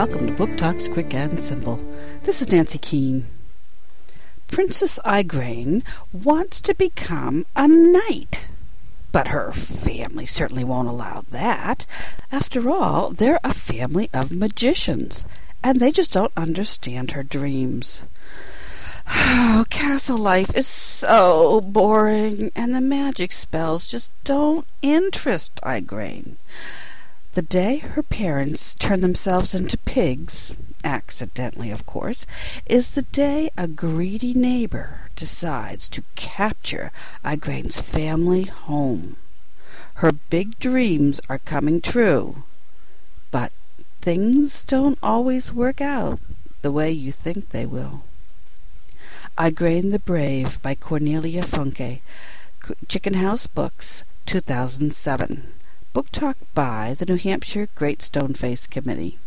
welcome to Book Talks Quick and Simple. This is Nancy Keane. Princess Igraine wants to become a knight, but her family certainly won't allow that. After all, they're a family of magicians, and they just don't understand her dreams. Oh, castle life is so boring, and the magic spells just don't interest Igraine. The day her parents turn themselves into pigs, accidentally of course, is the day a greedy neighbor decides to capture Igraine's family home. Her big dreams are coming true, but things don't always work out the way you think they will. Igraine the Brave by Cornelia Funke, Chicken House Books, 2007. Book Talk by the New Hampshire Great Stone Face Committee.